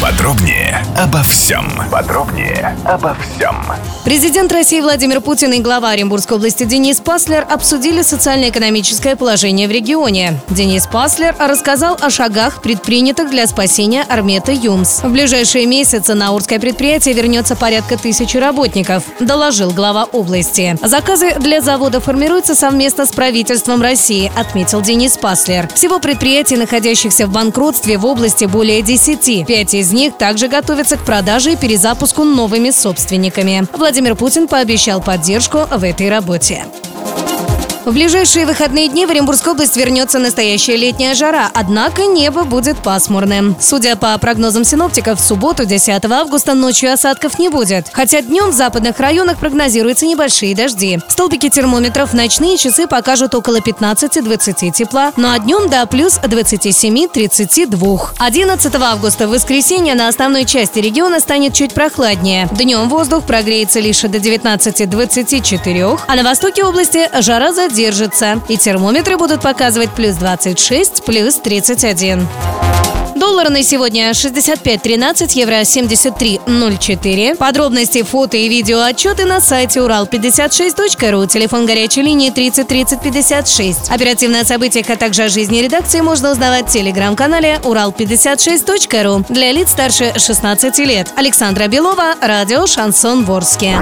Подробнее обо всем. Подробнее обо всем. Президент России Владимир Путин и глава Оренбургской области Денис Паслер обсудили социально-экономическое положение в регионе. Денис Паслер рассказал о шагах, предпринятых для спасения Армета Юмс. В ближайшие месяцы на Урское предприятие вернется порядка тысячи работников, доложил глава области. Заказы для завода формируются совместно с правительством России, отметил Денис Паслер. Всего предприятий, находящихся в банкротстве в области более 10. Пять из них также готовятся к продаже и перезапуску новыми собственниками. Владимир Путин пообещал поддержку в этой работе. В ближайшие выходные дни в Оренбургскую область вернется настоящая летняя жара, однако небо будет пасмурным. Судя по прогнозам синоптиков, в субботу, 10 августа, ночью осадков не будет. Хотя днем в западных районах прогнозируются небольшие дожди. Столбики термометров в ночные часы покажут около 15-20 тепла, ну а днем до плюс 27-32. 11 августа в воскресенье на основной части региона станет чуть прохладнее. Днем воздух прогреется лишь до 19-24, а на востоке области жара задержится держится. И термометры будут показывать плюс 26, плюс 31. Доллар на сегодня 65.13, евро 73.04. Подробности, фото и видео отчеты на сайте урал56.ру. Телефон горячей линии 30 30 56. Оперативные события, а также о жизни редакции можно узнавать в телеграм-канале урал56.ру. Для лиц старше 16 лет. Александра Белова, радио «Шансон Ворске».